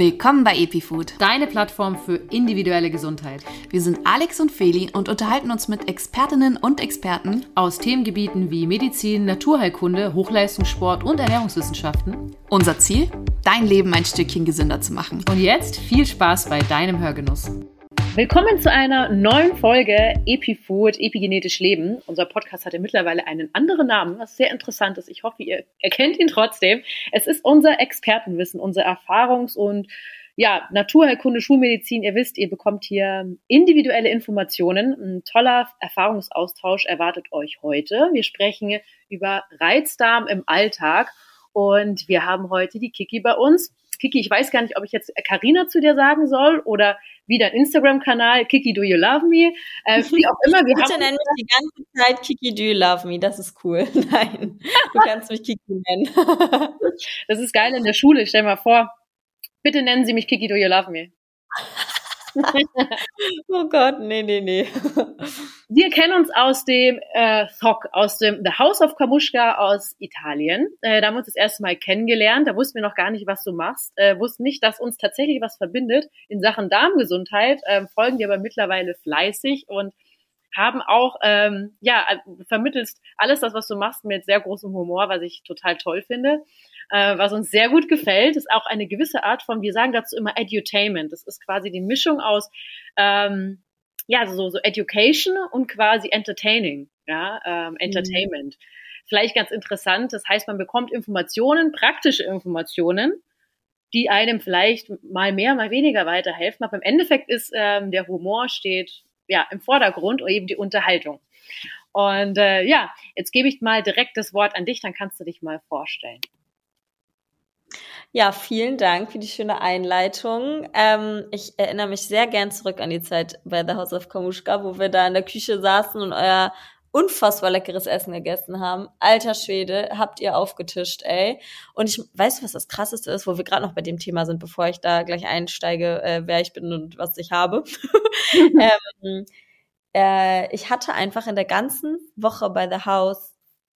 Willkommen bei EpiFood, deine Plattform für individuelle Gesundheit. Wir sind Alex und Feli und unterhalten uns mit Expertinnen und Experten aus Themengebieten wie Medizin, Naturheilkunde, Hochleistungssport und Ernährungswissenschaften. Unser Ziel? Dein Leben ein Stückchen gesünder zu machen. Und jetzt viel Spaß bei deinem Hörgenuss. Willkommen zu einer neuen Folge EpiFood, epigenetisch Leben. Unser Podcast hat ja mittlerweile einen anderen Namen, was sehr interessant ist. Ich hoffe, ihr erkennt ihn trotzdem. Es ist unser Expertenwissen, unser Erfahrungs- und ja, Naturheilkunde, Schulmedizin. Ihr wisst, ihr bekommt hier individuelle Informationen. Ein toller Erfahrungsaustausch erwartet euch heute. Wir sprechen über Reizdarm im Alltag und wir haben heute die Kiki bei uns. Kiki, ich weiß gar nicht, ob ich jetzt Karina zu dir sagen soll oder wie dein Instagram-Kanal, Kiki Do You Love Me, äh, wie auch immer. Wir Bitte nenn mich die ganze Zeit Kiki Do You Love Me, das ist cool. Nein, du kannst mich Kiki nennen. das ist geil in der Schule, stell mal vor. Bitte nennen Sie mich Kiki Do You Love Me. oh Gott, nee, nee, nee. Wir kennen uns aus dem äh, THOC, aus dem The House of Kamushka aus Italien. Äh, da haben wir uns das erste Mal kennengelernt. Da wussten wir noch gar nicht, was du machst. Äh, wussten nicht, dass uns tatsächlich was verbindet in Sachen Darmgesundheit. Äh, folgen dir aber mittlerweile fleißig und haben auch, ähm, ja, vermittelst alles das, was du machst, mit sehr großem Humor, was ich total toll finde äh, was uns sehr gut gefällt, ist auch eine gewisse Art von, wir sagen dazu immer Edutainment. Das ist quasi die Mischung aus ähm, ja, so, so Education und quasi Entertaining, ja, ähm, Entertainment. Mhm. Vielleicht ganz interessant, das heißt, man bekommt Informationen, praktische Informationen, die einem vielleicht mal mehr, mal weniger weiterhelfen. Aber im Endeffekt ist ähm, der Humor steht ja im Vordergrund und eben die Unterhaltung. Und äh, ja, jetzt gebe ich mal direkt das Wort an dich, dann kannst du dich mal vorstellen. Ja, vielen Dank für die schöne Einleitung. Ähm, ich erinnere mich sehr gern zurück an die Zeit bei The House of Kamushka, wo wir da in der Küche saßen und euer unfassbar leckeres Essen gegessen haben. Alter Schwede, habt ihr aufgetischt, ey. Und ich weiß, was das Krasseste ist, wo wir gerade noch bei dem Thema sind, bevor ich da gleich einsteige, äh, wer ich bin und was ich habe. ähm, äh, ich hatte einfach in der ganzen Woche bei The House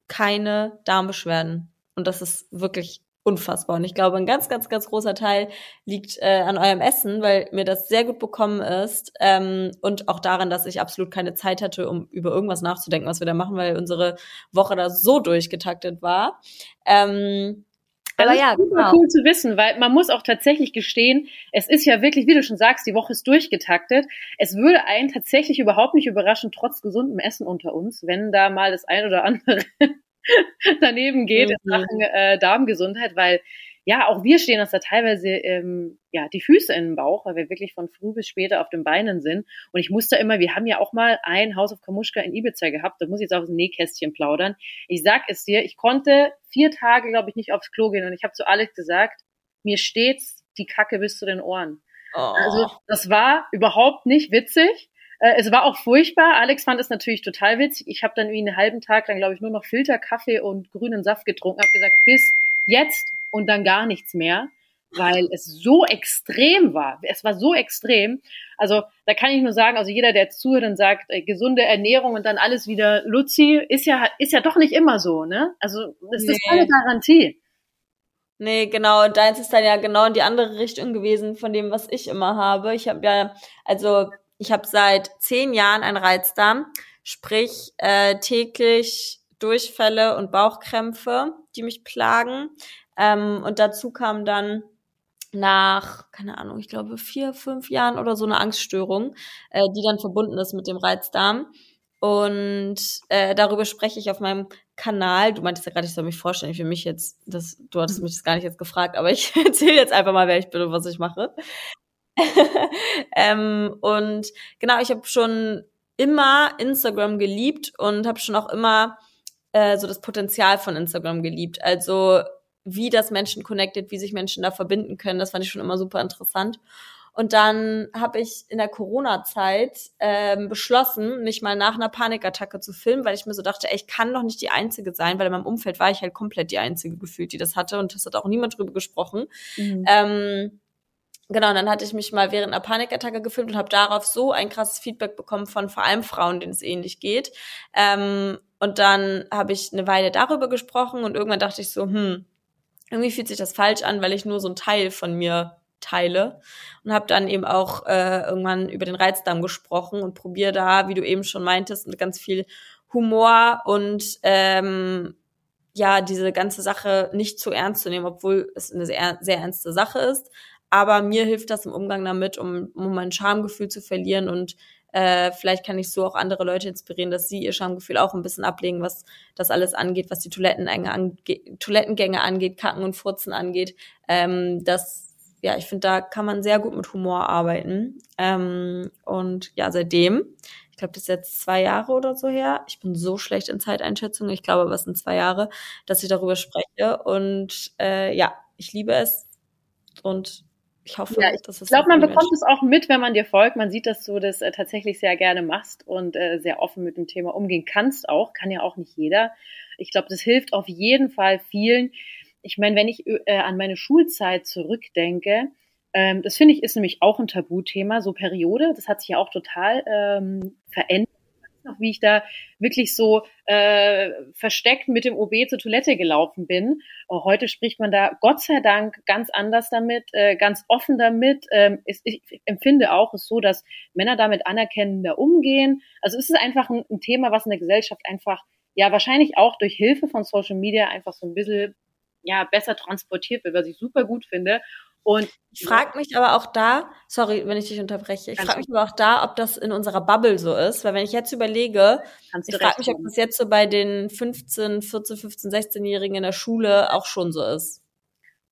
keine Darmbeschwerden. Und das ist wirklich unfassbar. Und ich glaube, ein ganz, ganz, ganz großer Teil liegt äh, an eurem Essen, weil mir das sehr gut bekommen ist ähm, und auch daran, dass ich absolut keine Zeit hatte, um über irgendwas nachzudenken, was wir da machen, weil unsere Woche da so durchgetaktet war. Ähm, aber das ja, super genau. cool zu wissen, weil man muss auch tatsächlich gestehen, es ist ja wirklich, wie du schon sagst, die Woche ist durchgetaktet. Es würde einen tatsächlich überhaupt nicht überraschen, trotz gesundem Essen unter uns, wenn da mal das ein oder andere daneben geht mhm. in Sachen äh, Darmgesundheit, weil ja, auch wir stehen uns da teilweise ähm, ja die Füße in den Bauch, weil wir wirklich von früh bis später auf den Beinen sind. Und ich musste immer, wir haben ja auch mal ein Haus auf Kamuschka in Ibiza gehabt, da muss ich jetzt aus dem Nähkästchen plaudern. Ich sag es dir, ich konnte vier Tage, glaube ich, nicht aufs Klo gehen und ich habe zu Alex gesagt, mir steht's die Kacke bis zu den Ohren. Oh. Also das war überhaupt nicht witzig. Äh, es war auch furchtbar. Alex fand es natürlich total witzig. Ich habe dann wie einen halben Tag lang, glaube ich, nur noch Filterkaffee und grünen Saft getrunken. Habe gesagt, bis jetzt und dann gar nichts mehr, weil es so extrem war. Es war so extrem. Also da kann ich nur sagen, also jeder, der zuhört und sagt, äh, gesunde Ernährung und dann alles wieder Luzi, ist ja ist ja doch nicht immer so, ne? Also das nee. ist keine Garantie. Nee, genau. Und deins ist dann ja genau in die andere Richtung gewesen von dem, was ich immer habe. Ich habe ja, also ich habe seit zehn Jahren einen Reizdarm, sprich äh, täglich Durchfälle und Bauchkrämpfe, die mich plagen. Ähm, und dazu kam dann nach, keine Ahnung, ich glaube vier, fünf Jahren oder so eine Angststörung, äh, die dann verbunden ist mit dem Reizdarm. Und äh, darüber spreche ich auf meinem Kanal. Du meintest ja gerade, ich soll mich vorstellen. Für mich jetzt, das, du hattest mich das gar nicht jetzt gefragt, aber ich erzähle jetzt einfach mal, wer ich bin und was ich mache. ähm, und genau, ich habe schon immer Instagram geliebt und habe schon auch immer äh, so das Potenzial von Instagram geliebt. Also wie das Menschen connected, wie sich Menschen da verbinden können, das fand ich schon immer super interessant. Und dann habe ich in der Corona-Zeit ähm, beschlossen, mich mal nach einer Panikattacke zu filmen, weil ich mir so dachte, ey, ich kann doch nicht die Einzige sein, weil in meinem Umfeld war ich halt komplett die Einzige gefühlt, die das hatte und es hat auch niemand drüber gesprochen. Mhm. Ähm, Genau, dann hatte ich mich mal während einer Panikattacke gefilmt und habe darauf so ein krasses Feedback bekommen von vor allem Frauen, denen es ähnlich geht. Ähm, und dann habe ich eine Weile darüber gesprochen und irgendwann dachte ich so, hm, irgendwie fühlt sich das falsch an, weil ich nur so ein Teil von mir teile und habe dann eben auch äh, irgendwann über den Reizdarm gesprochen und probiere da, wie du eben schon meintest, mit ganz viel Humor und ähm, ja, diese ganze Sache nicht zu ernst zu nehmen, obwohl es eine sehr, sehr ernste Sache ist. Aber mir hilft das im Umgang damit, um, um mein Schamgefühl zu verlieren und äh, vielleicht kann ich so auch andere Leute inspirieren, dass sie ihr Schamgefühl auch ein bisschen ablegen, was das alles angeht, was die Toilettengänge, ange Toilettengänge angeht, Kacken und Furzen angeht. Ähm, das, ja, ich finde, da kann man sehr gut mit Humor arbeiten. Ähm, und ja, seitdem, ich glaube, das ist jetzt zwei Jahre oder so her. Ich bin so schlecht in Zeiteinschätzung. Ich glaube, was sind zwei Jahre, dass ich darüber spreche. Und äh, ja, ich liebe es und ich hoffe, ja, ich dass es. Ich glaube, man bekommt es auch mit, wenn man dir folgt. Man sieht, dass du das äh, tatsächlich sehr gerne machst und äh, sehr offen mit dem Thema umgehen kannst auch. Kann ja auch nicht jeder. Ich glaube, das hilft auf jeden Fall vielen. Ich meine, wenn ich äh, an meine Schulzeit zurückdenke, ähm, das finde ich ist nämlich auch ein Tabuthema, so Periode. Das hat sich ja auch total ähm, verändert noch, wie ich da wirklich so äh, versteckt mit dem OB zur Toilette gelaufen bin. Oh, heute spricht man da Gott sei Dank ganz anders damit, äh, ganz offen damit. Ähm, ist, ich empfinde auch es so, dass Männer damit anerkennender umgehen. Also es ist einfach ein, ein Thema, was in der Gesellschaft einfach ja wahrscheinlich auch durch Hilfe von Social Media einfach so ein bisschen ja besser transportiert wird, was ich super gut finde. Und ich frage mich aber auch da, sorry, wenn ich dich unterbreche, ich frage mich aber auch da, ob das in unserer Bubble so ist, weil wenn ich jetzt überlege, ich frage mich, ob das jetzt so bei den 15, 14, 15, 16-Jährigen in der Schule auch schon so ist.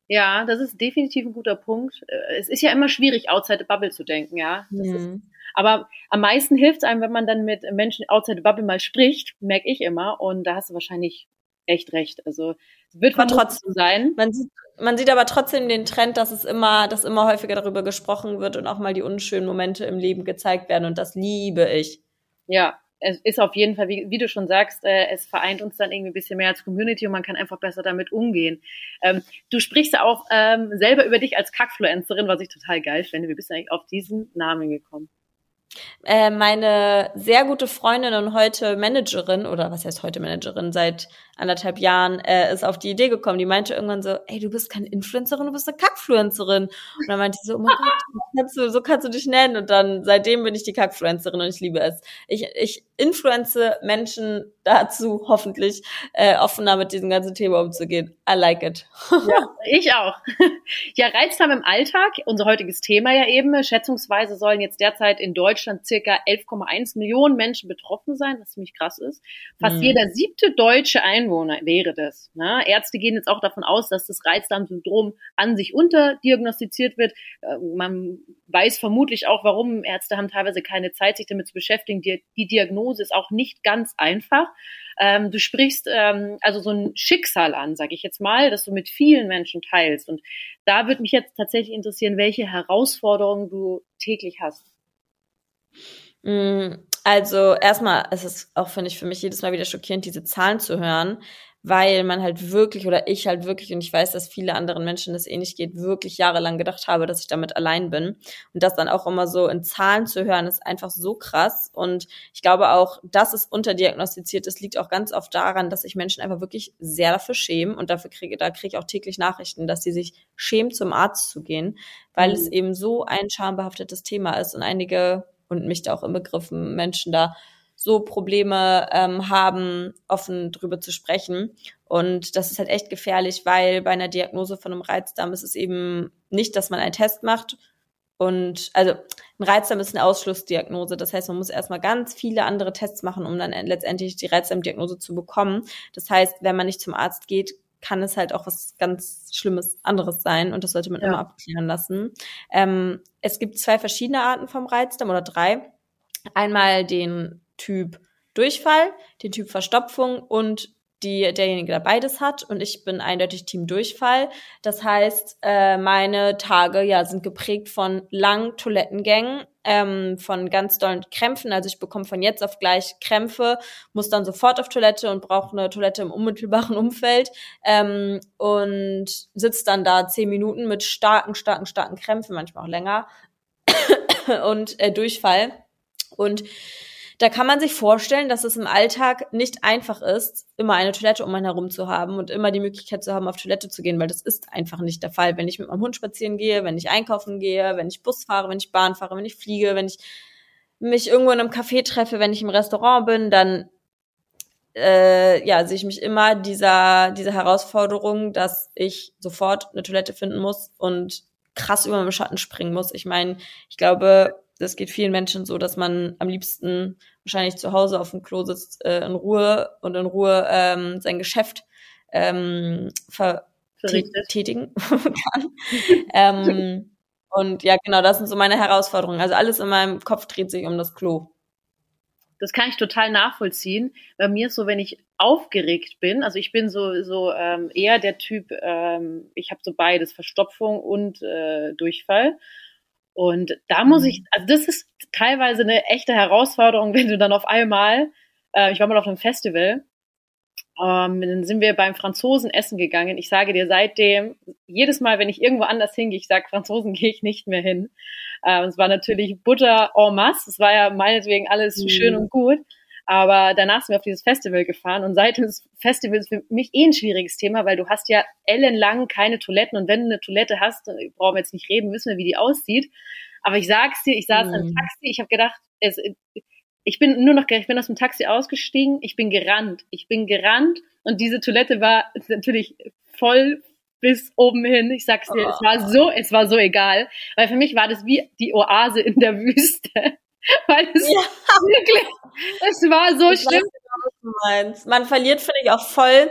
Ja, das ist definitiv ein guter Punkt. Äh, es ist ja immer schwierig, outside the bubble zu denken, ja. Mhm. Ist, aber am meisten hilft es einem, wenn man dann mit Menschen outside the bubble mal spricht, merke ich immer. Und da hast du wahrscheinlich echt recht. Also es wird aber trotzdem sein. Man sieht, man sieht aber trotzdem den Trend, dass es immer, dass immer häufiger darüber gesprochen wird und auch mal die unschönen Momente im Leben gezeigt werden. Und das liebe ich. Ja, es ist auf jeden Fall, wie, wie du schon sagst, äh, es vereint uns dann irgendwie ein bisschen mehr als Community und man kann einfach besser damit umgehen. Ähm, du sprichst auch ähm, selber über dich als Kackfluencerin, was ich total geil finde. Wie bist du eigentlich auf diesen Namen gekommen? Äh, meine sehr gute Freundin und heute Managerin, oder was heißt heute Managerin, seit anderthalb Jahren, äh, ist auf die Idee gekommen. Die meinte irgendwann so, ey, du bist keine Influencerin, du bist eine Kackfluencerin. Und dann meinte ich so, oh mein Gott, kannst du, so kannst du dich nennen. Und dann, seitdem bin ich die Kackfluencerin und ich liebe es. Ich, ich influence Menschen dazu, hoffentlich, äh, offener mit diesem ganzen Thema umzugehen. I like it. ja, ich auch. Ja, Reizdarm im Alltag, unser heutiges Thema ja eben. Schätzungsweise sollen jetzt derzeit in Deutschland circa 11,1 Millionen Menschen betroffen sein, was ziemlich krass ist. Fast mhm. jeder siebte deutsche Einwohner wäre das. Ne? Ärzte gehen jetzt auch davon aus, dass das Reizdarmsyndrom an sich unterdiagnostiziert wird. Äh, man weiß vermutlich auch, warum. Ärzte haben teilweise keine Zeit, sich damit zu beschäftigen. Die, die Diagnose ist auch nicht ganz einfach. Ähm, du sprichst ähm, also so ein Schicksal an, sage ich jetzt mal, das du mit vielen Menschen teilst. Und da würde mich jetzt tatsächlich interessieren, welche Herausforderungen du täglich hast. Mm, also erstmal ist es auch, finde ich, für mich jedes Mal wieder schockierend, diese Zahlen zu hören, weil man halt wirklich oder ich halt wirklich und ich weiß, dass viele anderen Menschen das ähnlich geht, wirklich jahrelang gedacht habe, dass ich damit allein bin. Und das dann auch immer so in Zahlen zu hören, ist einfach so krass. Und ich glaube auch, dass es unterdiagnostiziert ist, liegt auch ganz oft daran, dass sich Menschen einfach wirklich sehr dafür schämen. Und dafür kriege da kriege ich auch täglich Nachrichten, dass sie sich schämen zum Arzt zu gehen, weil mhm. es eben so ein schambehaftetes Thema ist. Und einige und mich da auch im Begriffen Menschen da so Probleme ähm, haben, offen drüber zu sprechen. Und das ist halt echt gefährlich, weil bei einer Diagnose von einem Reizdarm ist es eben nicht, dass man einen Test macht. Und also ein Reizdarm ist eine Ausschlussdiagnose. Das heißt, man muss erstmal ganz viele andere Tests machen, um dann letztendlich die Reizdarmdiagnose zu bekommen. Das heißt, wenn man nicht zum Arzt geht, kann es halt auch was ganz Schlimmes anderes sein und das sollte man ja. immer abklären lassen. Ähm, es gibt zwei verschiedene Arten vom Reizdarm oder drei. Einmal den Typ Durchfall, den Typ Verstopfung und die derjenige, der beides hat. Und ich bin eindeutig Team Durchfall. Das heißt, äh, meine Tage ja sind geprägt von langen Toilettengängen, ähm, von ganz dollen Krämpfen. Also ich bekomme von jetzt auf gleich Krämpfe, muss dann sofort auf Toilette und brauche eine Toilette im unmittelbaren Umfeld ähm, und sitze dann da zehn Minuten mit starken, starken, starken Krämpfen, manchmal auch länger und äh, Durchfall. Und da kann man sich vorstellen, dass es im Alltag nicht einfach ist, immer eine Toilette um einen herum zu haben und immer die Möglichkeit zu haben, auf Toilette zu gehen, weil das ist einfach nicht der Fall. Wenn ich mit meinem Hund spazieren gehe, wenn ich einkaufen gehe, wenn ich Bus fahre, wenn ich Bahn fahre, wenn ich fliege, wenn ich mich irgendwo in einem Café treffe, wenn ich im Restaurant bin, dann äh, ja, sehe ich mich immer dieser, dieser Herausforderung, dass ich sofort eine Toilette finden muss und krass über meinen Schatten springen muss. Ich meine, ich glaube, das geht vielen Menschen so, dass man am liebsten wahrscheinlich zu Hause auf dem Klo sitzt, äh, in Ruhe und in Ruhe ähm, sein Geschäft ähm, ver tätigen kann. ähm, und ja, genau, das sind so meine Herausforderungen. Also alles in meinem Kopf dreht sich um das Klo. Das kann ich total nachvollziehen. Bei mir ist so, wenn ich aufgeregt bin, also ich bin so, so ähm, eher der Typ, ähm, ich habe so beides, Verstopfung und äh, Durchfall. Und da muss ich, mhm. also das ist teilweise eine echte Herausforderung, wenn du dann auf einmal, äh, ich war mal auf einem Festival, ähm, dann sind wir beim Franzosen essen gegangen. Ich sage dir seitdem, jedes Mal, wenn ich irgendwo anders hingehe, ich sage, Franzosen gehe ich nicht mehr hin. Äh, es war natürlich Butter en masse. Es war ja meinetwegen alles mhm. schön und gut. Aber danach sind wir auf dieses Festival gefahren und seitdem ist Festival für mich eh ein schwieriges Thema, weil du hast ja ellenlang keine Toiletten und wenn du eine Toilette hast, brauchen wir jetzt nicht reden, wissen wir, wie die aussieht. Aber ich sag's dir, ich saß mhm. im Taxi, ich habe gedacht, es, ich bin nur noch, ich bin aus dem Taxi ausgestiegen, ich bin gerannt, ich bin gerannt und diese Toilette war natürlich voll bis oben hin. Ich sag's dir, oh. es war so, es war so egal, weil für mich war das wie die Oase in der Wüste. Weil es ja. wirklich, es war so ich schlimm. Genau, was du meinst. Man verliert, finde ich, auch voll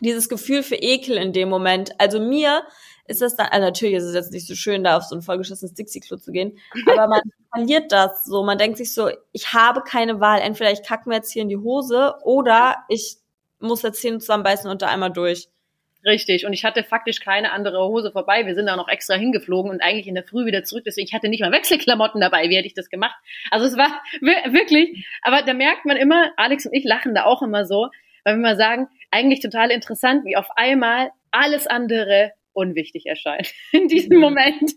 dieses Gefühl für Ekel in dem Moment. Also mir ist das dann, also natürlich ist es jetzt nicht so schön, da auf so ein vollgeschissenes Dixie-Klo zu gehen, aber man verliert das so. Man denkt sich so, ich habe keine Wahl. Entweder ich kacke mir jetzt hier in die Hose oder ich muss jetzt Zähne zusammenbeißen und da einmal durch. Richtig. Und ich hatte faktisch keine andere Hose vorbei. Wir sind da noch extra hingeflogen und eigentlich in der Früh wieder zurück. Deswegen, ich hatte nicht mal Wechselklamotten dabei. Wie hätte ich das gemacht? Also es war wirklich, aber da merkt man immer, Alex und ich lachen da auch immer so, weil wir mal sagen, eigentlich total interessant, wie auf einmal alles andere unwichtig erscheint in diesem mhm. Moment.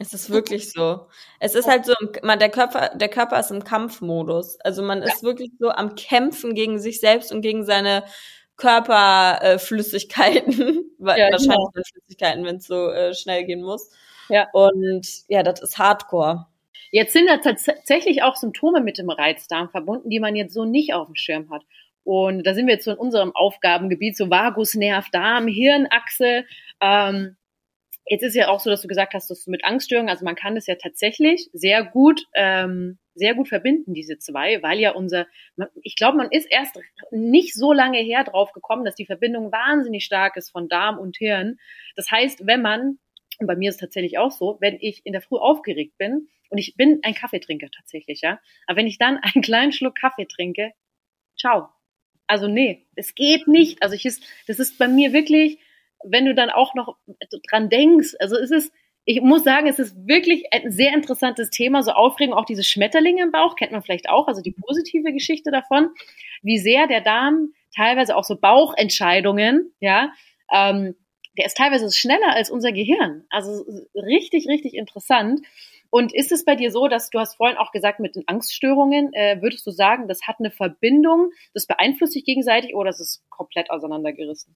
Es ist wirklich so. Es ist halt so, man, der Körper, der Körper ist im Kampfmodus. Also man ist ja. wirklich so am Kämpfen gegen sich selbst und gegen seine Körperflüssigkeiten, äh, ja, wahrscheinlich genau. Flüssigkeiten, wenn es so äh, schnell gehen muss. Ja. Und ja, das ist Hardcore. Jetzt sind da tatsächlich auch Symptome mit dem Reizdarm verbunden, die man jetzt so nicht auf dem Schirm hat. Und da sind wir jetzt so in unserem Aufgabengebiet, so Vagusnerv, Darm, Hirnachse. Ähm, jetzt ist ja auch so, dass du gesagt hast, dass du mit Angststörungen, also man kann das ja tatsächlich sehr gut ähm, sehr gut verbinden, diese zwei, weil ja unser, ich glaube, man ist erst nicht so lange her drauf gekommen, dass die Verbindung wahnsinnig stark ist von Darm und Hirn. Das heißt, wenn man, und bei mir ist es tatsächlich auch so, wenn ich in der Früh aufgeregt bin, und ich bin ein Kaffeetrinker tatsächlich, ja, aber wenn ich dann einen kleinen Schluck Kaffee trinke, ciao. Also nee, es geht nicht. Also ich ist, das ist bei mir wirklich, wenn du dann auch noch dran denkst, also es ist, ich muss sagen, es ist wirklich ein sehr interessantes Thema, so Aufregung, auch diese Schmetterlinge im Bauch, kennt man vielleicht auch, also die positive Geschichte davon, wie sehr der Darm teilweise auch so Bauchentscheidungen, ja, ähm, der ist teilweise schneller als unser Gehirn. Also richtig, richtig interessant. Und ist es bei dir so, dass du hast vorhin auch gesagt, mit den Angststörungen, äh, würdest du sagen, das hat eine Verbindung, das beeinflusst sich gegenseitig oder ist es komplett auseinandergerissen?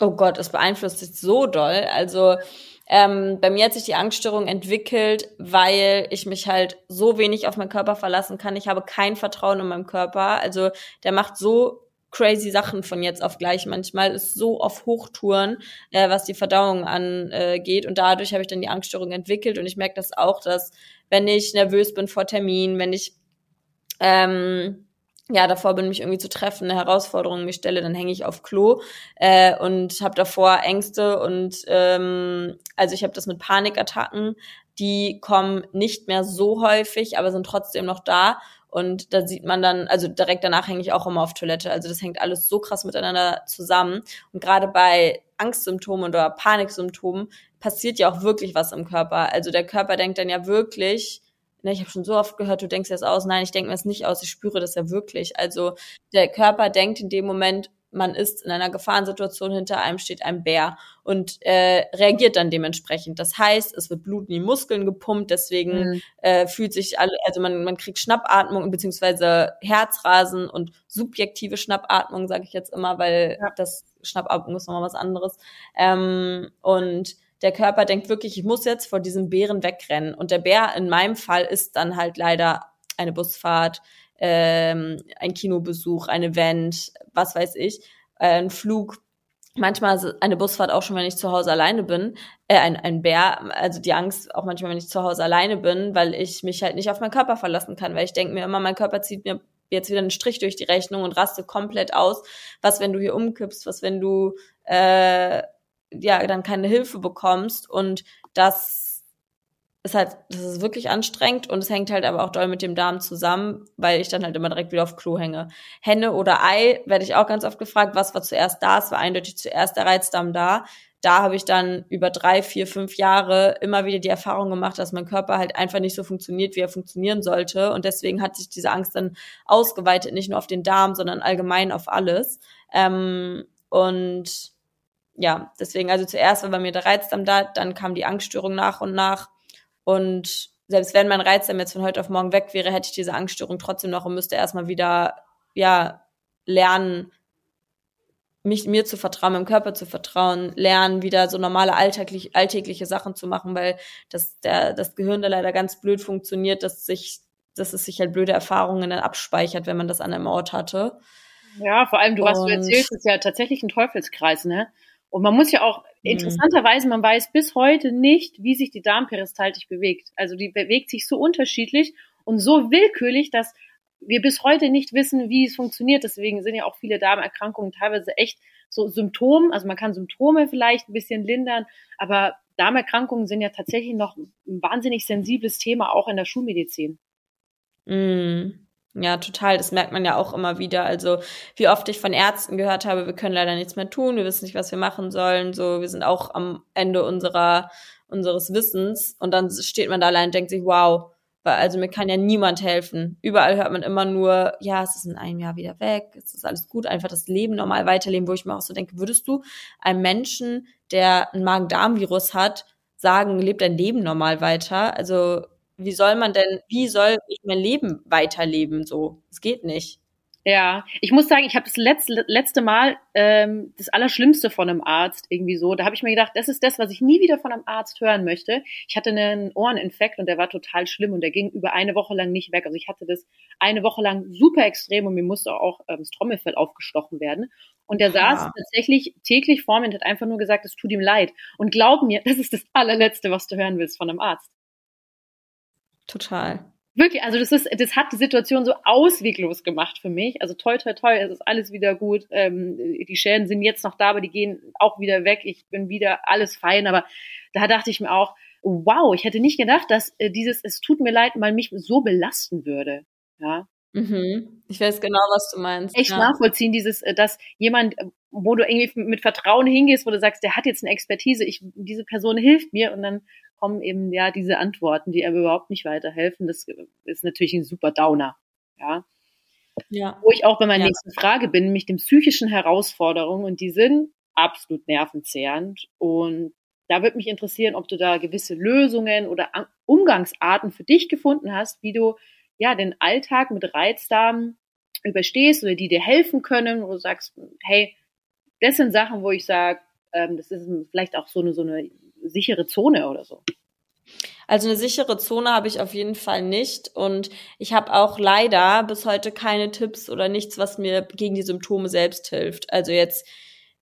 Oh Gott, es beeinflusst sich so doll. Also ähm, bei mir hat sich die Angststörung entwickelt, weil ich mich halt so wenig auf meinen Körper verlassen kann. Ich habe kein Vertrauen in meinen Körper. Also der macht so crazy Sachen von jetzt auf gleich. Manchmal ist so auf Hochtouren, äh, was die Verdauung angeht. Und dadurch habe ich dann die Angststörung entwickelt. Und ich merke das auch, dass wenn ich nervös bin vor Termin, wenn ich ähm, ja, davor bin, mich irgendwie zu treffen, eine Herausforderung mich stelle, dann hänge ich auf Klo äh, und habe davor Ängste und ähm, also ich habe das mit Panikattacken, die kommen nicht mehr so häufig, aber sind trotzdem noch da und da sieht man dann, also direkt danach hänge ich auch immer auf Toilette. Also das hängt alles so krass miteinander zusammen. Und gerade bei Angstsymptomen oder Paniksymptomen passiert ja auch wirklich was im Körper. Also der Körper denkt dann ja wirklich, ich habe schon so oft gehört, du denkst das aus. Nein, ich denke mir das nicht aus. Ich spüre das ja wirklich. Also der Körper denkt in dem Moment, man ist in einer Gefahrensituation, hinter einem steht ein Bär und äh, reagiert dann dementsprechend. Das heißt, es wird Blut in die Muskeln gepumpt, deswegen mhm. äh, fühlt sich alle, also man, man kriegt Schnappatmung beziehungsweise Herzrasen und subjektive Schnappatmung, sage ich jetzt immer, weil ja. das Schnappatmung ist nochmal was anderes. Ähm, und der Körper denkt wirklich, ich muss jetzt vor diesem Bären wegrennen. Und der Bär in meinem Fall ist dann halt leider eine Busfahrt, ähm, ein Kinobesuch, ein Event, was weiß ich, äh, ein Flug. Manchmal eine Busfahrt auch schon, wenn ich zu Hause alleine bin, äh, ein, ein Bär, also die Angst auch manchmal, wenn ich zu Hause alleine bin, weil ich mich halt nicht auf meinen Körper verlassen kann, weil ich denke mir immer, mein Körper zieht mir jetzt wieder einen Strich durch die Rechnung und raste komplett aus. Was, wenn du hier umkippst? Was, wenn du äh, ja dann keine Hilfe bekommst? Und das ist halt, das ist wirklich anstrengend und es hängt halt aber auch doll mit dem Darm zusammen, weil ich dann halt immer direkt wieder auf Klo hänge. Henne oder Ei werde ich auch ganz oft gefragt, was war zuerst da? Es war eindeutig zuerst der Reizdarm da. Da habe ich dann über drei, vier, fünf Jahre immer wieder die Erfahrung gemacht, dass mein Körper halt einfach nicht so funktioniert, wie er funktionieren sollte. Und deswegen hat sich diese Angst dann ausgeweitet, nicht nur auf den Darm, sondern allgemein auf alles. Ähm, und ja, deswegen, also zuerst war bei mir der Reizdarm da, dann kam die Angststörung nach und nach und selbst wenn mein Reizdarm jetzt von heute auf morgen weg wäre, hätte ich diese Angststörung trotzdem noch und müsste erstmal wieder, ja, lernen, mich mir zu vertrauen, meinem Körper zu vertrauen, lernen, wieder so normale alltäglich, alltägliche Sachen zu machen, weil das, der, das Gehirn da leider ganz blöd funktioniert, dass sich, dass es sich halt blöde Erfahrungen dann abspeichert, wenn man das an einem Ort hatte. Ja, vor allem, du, was du erzählst, ist ja tatsächlich ein Teufelskreis, ne? Und man muss ja auch, mhm. interessanterweise, man weiß bis heute nicht, wie sich die Darmperistaltik bewegt. Also die bewegt sich so unterschiedlich und so willkürlich, dass wir bis heute nicht wissen, wie es funktioniert. Deswegen sind ja auch viele Darmerkrankungen teilweise echt so Symptome. Also man kann Symptome vielleicht ein bisschen lindern, aber Darmerkrankungen sind ja tatsächlich noch ein wahnsinnig sensibles Thema, auch in der Schulmedizin. Mm. Ja, total. Das merkt man ja auch immer wieder. Also, wie oft ich von Ärzten gehört habe, wir können leider nichts mehr tun, wir wissen nicht, was wir machen sollen. So, wir sind auch am Ende unserer, unseres Wissens. Und dann steht man da allein und denkt sich, wow, weil also mir kann ja niemand helfen. Überall hört man immer nur, ja, es ist in einem Jahr wieder weg, es ist alles gut, einfach das Leben normal weiterleben, wo ich mir auch so denke, würdest du einem Menschen, der ein Magen-Darm-Virus hat, sagen, lebt dein Leben normal weiter? Also wie soll man denn, wie soll ich mein Leben weiterleben so? Es geht nicht. Ja, ich muss sagen, ich habe das letzte, letzte Mal ähm, das Allerschlimmste von einem Arzt irgendwie so. Da habe ich mir gedacht, das ist das, was ich nie wieder von einem Arzt hören möchte. Ich hatte einen Ohreninfekt und der war total schlimm und der ging über eine Woche lang nicht weg. Also ich hatte das eine Woche lang super extrem und mir musste auch ähm, das Trommelfell aufgestochen werden. Und der ja. saß tatsächlich täglich vor mir und hat einfach nur gesagt, es tut ihm leid. Und glaub mir, das ist das allerletzte, was du hören willst von einem Arzt. Total. Wirklich, also das ist, das hat die Situation so ausweglos gemacht für mich. Also toll, toll, toll, es ist alles wieder gut. Ähm, die Schäden sind jetzt noch da, aber die gehen auch wieder weg. Ich bin wieder alles fein. Aber da dachte ich mir auch, wow, ich hätte nicht gedacht, dass äh, dieses Es tut mir leid mal mich so belasten würde. Ja. Mhm. Ich weiß genau, was du meinst. Echt ja. nachvollziehen, dieses, äh, dass jemand, wo du irgendwie mit Vertrauen hingehst, wo du sagst, der hat jetzt eine Expertise, ich, diese Person hilft mir und dann kommen eben ja diese Antworten, die einem überhaupt nicht weiterhelfen. Das ist natürlich ein super Downer. Ja. ja. Wo ich auch bei meiner ja. nächsten Frage bin, nämlich den psychischen Herausforderungen und die sind absolut nervenzehrend und da würde mich interessieren, ob du da gewisse Lösungen oder Umgangsarten für dich gefunden hast, wie du ja den Alltag mit Reizdarm überstehst oder die dir helfen können, wo du sagst, hey, das sind Sachen, wo ich sage, ähm, das ist vielleicht auch so eine, so eine sichere Zone oder so? Also eine sichere Zone habe ich auf jeden Fall nicht und ich habe auch leider bis heute keine Tipps oder nichts, was mir gegen die Symptome selbst hilft. Also jetzt,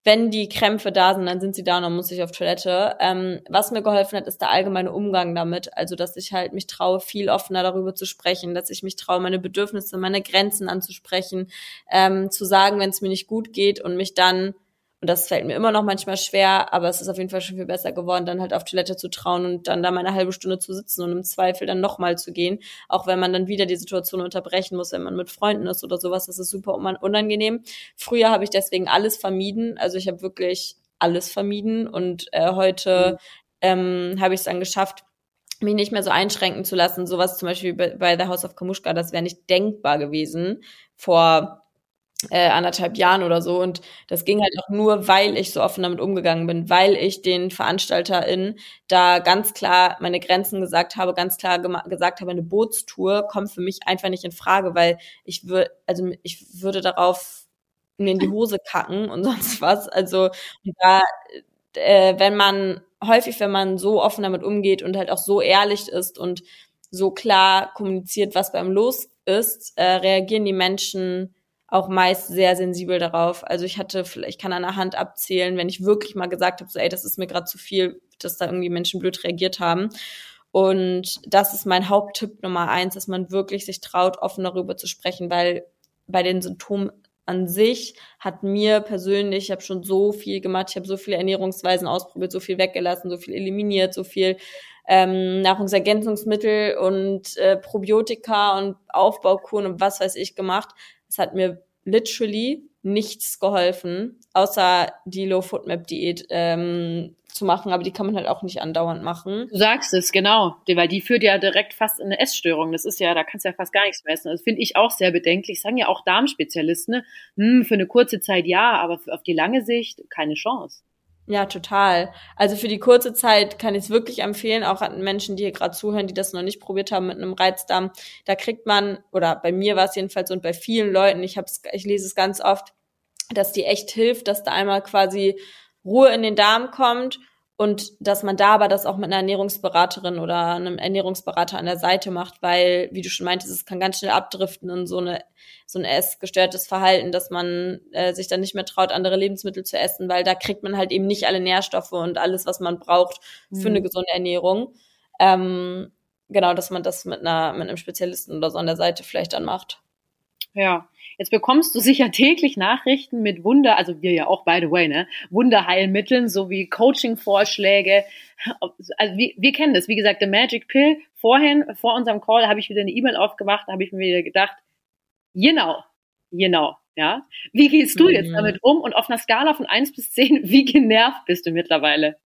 wenn die Krämpfe da sind, dann sind sie da und dann muss ich auf Toilette. Ähm, was mir geholfen hat, ist der allgemeine Umgang damit. Also dass ich halt mich traue, viel offener darüber zu sprechen, dass ich mich traue, meine Bedürfnisse, meine Grenzen anzusprechen, ähm, zu sagen, wenn es mir nicht gut geht und mich dann und das fällt mir immer noch manchmal schwer, aber es ist auf jeden Fall schon viel besser geworden, dann halt auf Toilette zu trauen und dann da mal eine halbe Stunde zu sitzen und im Zweifel dann nochmal zu gehen. Auch wenn man dann wieder die Situation unterbrechen muss, wenn man mit Freunden ist oder sowas, das ist super unangenehm. Früher habe ich deswegen alles vermieden. Also ich habe wirklich alles vermieden und äh, heute mhm. ähm, habe ich es dann geschafft, mich nicht mehr so einschränken zu lassen. Sowas zum Beispiel bei, bei The House of Kamushka, das wäre nicht denkbar gewesen vor äh, anderthalb Jahren oder so. Und das ging halt auch nur, weil ich so offen damit umgegangen bin, weil ich den VeranstalterInnen da ganz klar meine Grenzen gesagt habe, ganz klar gesagt habe, eine Bootstour kommt für mich einfach nicht in Frage, weil ich würde, also ich würde darauf mir in die Hose kacken und sonst was. Also da, äh, wenn man häufig, wenn man so offen damit umgeht und halt auch so ehrlich ist und so klar kommuniziert, was beim los ist, äh, reagieren die Menschen auch meist sehr sensibel darauf. Also ich hatte, ich kann an der Hand abzählen, wenn ich wirklich mal gesagt habe, so ey, das ist mir gerade zu viel, dass da irgendwie Menschen blöd reagiert haben. Und das ist mein Haupttipp Nummer eins, dass man wirklich sich traut, offen darüber zu sprechen, weil bei den Symptomen an sich hat mir persönlich, ich habe schon so viel gemacht, ich habe so viele Ernährungsweisen ausprobiert, so viel weggelassen, so viel eliminiert, so viel ähm, Nahrungsergänzungsmittel und äh, Probiotika und Aufbaukuren und was weiß ich gemacht. Es hat mir literally nichts geholfen, außer die Low Foodmap Diät ähm, zu machen, aber die kann man halt auch nicht andauernd machen. Du sagst es, genau, weil die führt ja direkt fast in eine Essstörung. Das ist ja, da kannst du ja fast gar nichts mehr essen. Das finde ich auch sehr bedenklich. Sagen ja auch Darmspezialisten, ne? hm, für eine kurze Zeit ja, aber auf die lange Sicht keine Chance. Ja, total. Also für die kurze Zeit kann ich es wirklich empfehlen, auch an Menschen, die hier gerade zuhören, die das noch nicht probiert haben mit einem Reizdarm. Da kriegt man, oder bei mir war es jedenfalls und bei vielen Leuten, ich hab's, ich lese es ganz oft, dass die echt hilft, dass da einmal quasi Ruhe in den Darm kommt und dass man da aber das auch mit einer Ernährungsberaterin oder einem Ernährungsberater an der Seite macht, weil, wie du schon meintest, es kann ganz schnell abdriften in so eine so ein essgestörtes Verhalten, dass man äh, sich dann nicht mehr traut, andere Lebensmittel zu essen, weil da kriegt man halt eben nicht alle Nährstoffe und alles, was man braucht für mhm. eine gesunde Ernährung. Ähm, genau, dass man das mit einer mit einem Spezialisten oder so an der Seite vielleicht dann macht. Ja, Jetzt bekommst du sicher täglich Nachrichten mit Wunder, also wir ja auch, by the way, ne? Wunderheilmitteln sowie Coaching-Vorschläge. Also wir, wir kennen das, wie gesagt, The Magic Pill. Vorhin, vor unserem Call, habe ich wieder eine E-Mail aufgemacht, da habe ich mir wieder gedacht, genau, genau, ja. Wie gehst du mhm. jetzt damit um? Und auf einer Skala von eins bis zehn, wie genervt bist du mittlerweile?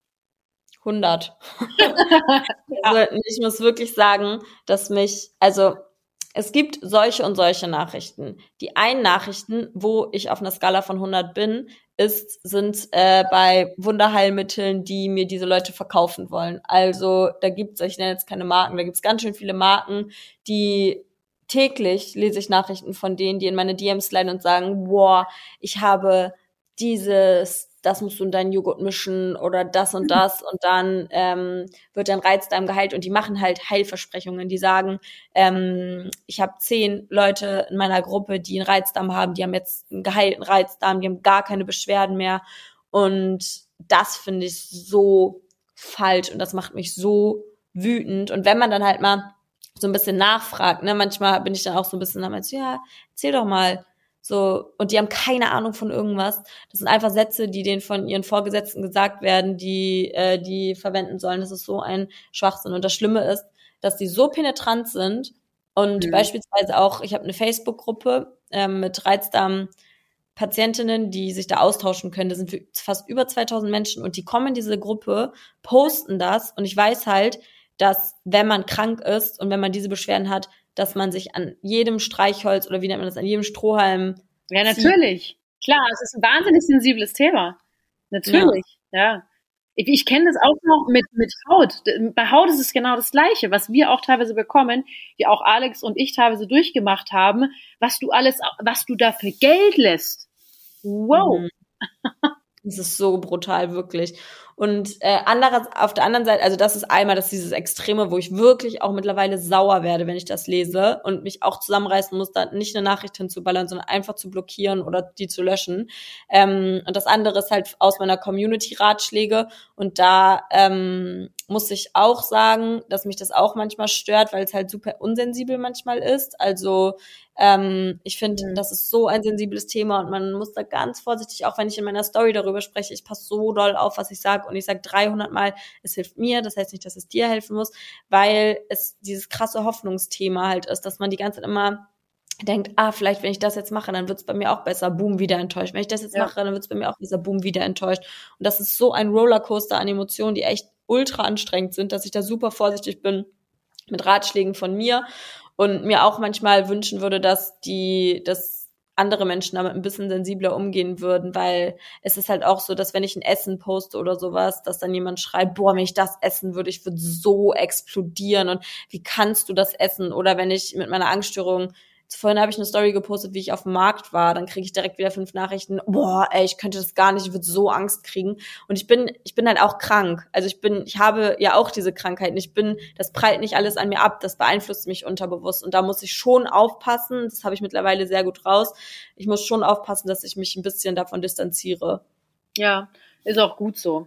100. also ich muss wirklich sagen, dass mich, also es gibt solche und solche Nachrichten. Die einen Nachrichten, wo ich auf einer Skala von 100 bin, ist, sind äh, bei Wunderheilmitteln, die mir diese Leute verkaufen wollen. Also da gibt's, ich nenne jetzt keine Marken, da gibt's ganz schön viele Marken, die täglich lese ich Nachrichten von denen, die in meine DMs leiden und sagen, boah, ich habe dieses das musst du in deinen Joghurt mischen oder das und das und dann ähm, wird dein Reizdarm geheilt und die machen halt Heilversprechungen. Die sagen, ähm, ich habe zehn Leute in meiner Gruppe, die einen Reizdarm haben, die haben jetzt einen geheilten Reizdarm, die haben gar keine Beschwerden mehr. Und das finde ich so falsch und das macht mich so wütend. Und wenn man dann halt mal so ein bisschen nachfragt, ne, manchmal bin ich dann auch so ein bisschen, du, ja, erzähl doch mal, so, und die haben keine Ahnung von irgendwas. Das sind einfach Sätze, die denen von ihren Vorgesetzten gesagt werden, die äh, die verwenden sollen. Das ist so ein Schwachsinn. Und das Schlimme ist, dass die so penetrant sind und mhm. beispielsweise auch, ich habe eine Facebook-Gruppe ähm, mit Reizdarm Patientinnen, die sich da austauschen können. Da sind fast über 2000 Menschen und die kommen in diese Gruppe, posten das und ich weiß halt, dass wenn man krank ist und wenn man diese Beschwerden hat, dass man sich an jedem Streichholz oder wie nennt man das, an jedem Strohhalm. Ja, natürlich. Zieht. Klar, es ist ein wahnsinnig sensibles Thema. Natürlich, ja. ja. Ich, ich kenne das auch noch mit, mit Haut. Bei Haut ist es genau das Gleiche, was wir auch teilweise bekommen, die auch Alex und ich teilweise durchgemacht haben, was du alles, was du da für Geld lässt. Wow. Mhm. Das ist so brutal, wirklich. Und äh, anderes, auf der anderen Seite, also das ist einmal das dieses Extreme, wo ich wirklich auch mittlerweile sauer werde, wenn ich das lese und mich auch zusammenreißen muss, da nicht eine Nachricht hinzuballern, sondern einfach zu blockieren oder die zu löschen. Ähm, und das andere ist halt aus meiner Community Ratschläge. Und da ähm, muss ich auch sagen, dass mich das auch manchmal stört, weil es halt super unsensibel manchmal ist. Also ähm, ich finde, mhm. das ist so ein sensibles Thema und man muss da ganz vorsichtig, auch wenn ich in meiner Story darüber spreche, ich passe so doll auf, was ich sage und ich sage 300 Mal, es hilft mir, das heißt nicht, dass es dir helfen muss, weil es dieses krasse Hoffnungsthema halt ist, dass man die ganze Zeit immer denkt, ah, vielleicht, wenn ich das jetzt mache, dann wird es bei mir auch besser, boom, wieder enttäuscht. Wenn ich das jetzt ja. mache, dann wird es bei mir auch besser, boom, wieder enttäuscht. Und das ist so ein Rollercoaster an Emotionen, die echt ultra anstrengend sind, dass ich da super vorsichtig bin mit Ratschlägen von mir und mir auch manchmal wünschen würde, dass die, dass andere Menschen damit ein bisschen sensibler umgehen würden, weil es ist halt auch so, dass wenn ich ein Essen poste oder sowas, dass dann jemand schreibt, boah, wenn ich das essen würde, ich würde so explodieren und wie kannst du das essen? Oder wenn ich mit meiner Angststörung Vorhin habe ich eine Story gepostet, wie ich auf dem Markt war. Dann kriege ich direkt wieder fünf Nachrichten. Boah, ey, ich könnte das gar nicht. Ich würde so Angst kriegen. Und ich bin, ich bin halt auch krank. Also ich bin, ich habe ja auch diese Krankheiten. Ich bin, das prallt nicht alles an mir ab. Das beeinflusst mich unterbewusst. Und da muss ich schon aufpassen. Das habe ich mittlerweile sehr gut raus. Ich muss schon aufpassen, dass ich mich ein bisschen davon distanziere. Ja, ist auch gut so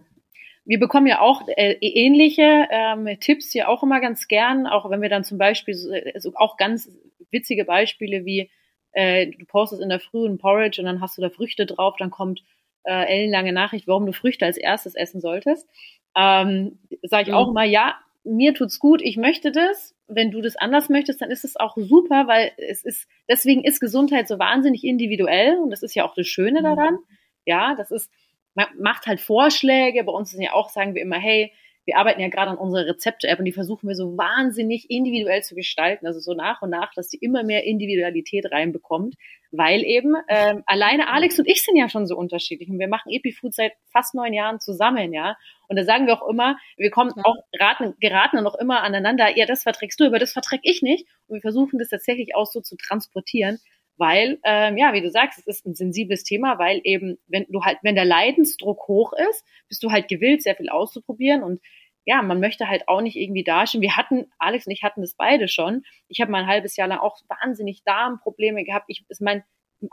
wir bekommen ja auch äh, ähnliche ähm, Tipps hier auch immer ganz gern, auch wenn wir dann zum Beispiel also auch ganz witzige Beispiele wie äh, du postest in der Früh ein Porridge und dann hast du da Früchte drauf, dann kommt äh, ellenlange Nachricht, warum du Früchte als erstes essen solltest. Ähm, Sage ich auch immer, ja, mir tut's gut, ich möchte das. Wenn du das anders möchtest, dann ist es auch super, weil es ist, deswegen ist Gesundheit so wahnsinnig individuell und das ist ja auch das Schöne mhm. daran. Ja, das ist, macht halt Vorschläge. Bei uns ist ja auch, sagen wir immer, hey, wir arbeiten ja gerade an unserer Rezepte-App und die versuchen wir so wahnsinnig individuell zu gestalten, also so nach und nach, dass sie immer mehr Individualität reinbekommt, weil eben ähm, alleine Alex und ich sind ja schon so unterschiedlich und wir machen EpiFood seit fast neun Jahren zusammen, ja. Und da sagen wir auch immer, wir kommen auch raten, geraten noch immer aneinander, ja, das verträgst du, aber das verträg ich nicht. Und wir versuchen das tatsächlich auch so zu transportieren, weil, ähm, ja, wie du sagst, es ist ein sensibles Thema, weil eben, wenn du halt, wenn der Leidensdruck hoch ist, bist du halt gewillt, sehr viel auszuprobieren und ja, man möchte halt auch nicht irgendwie dastehen. Wir hatten, Alex und ich hatten das beide schon. Ich habe mal ein halbes Jahr lang auch wahnsinnig Darmprobleme gehabt. Ich ist mein,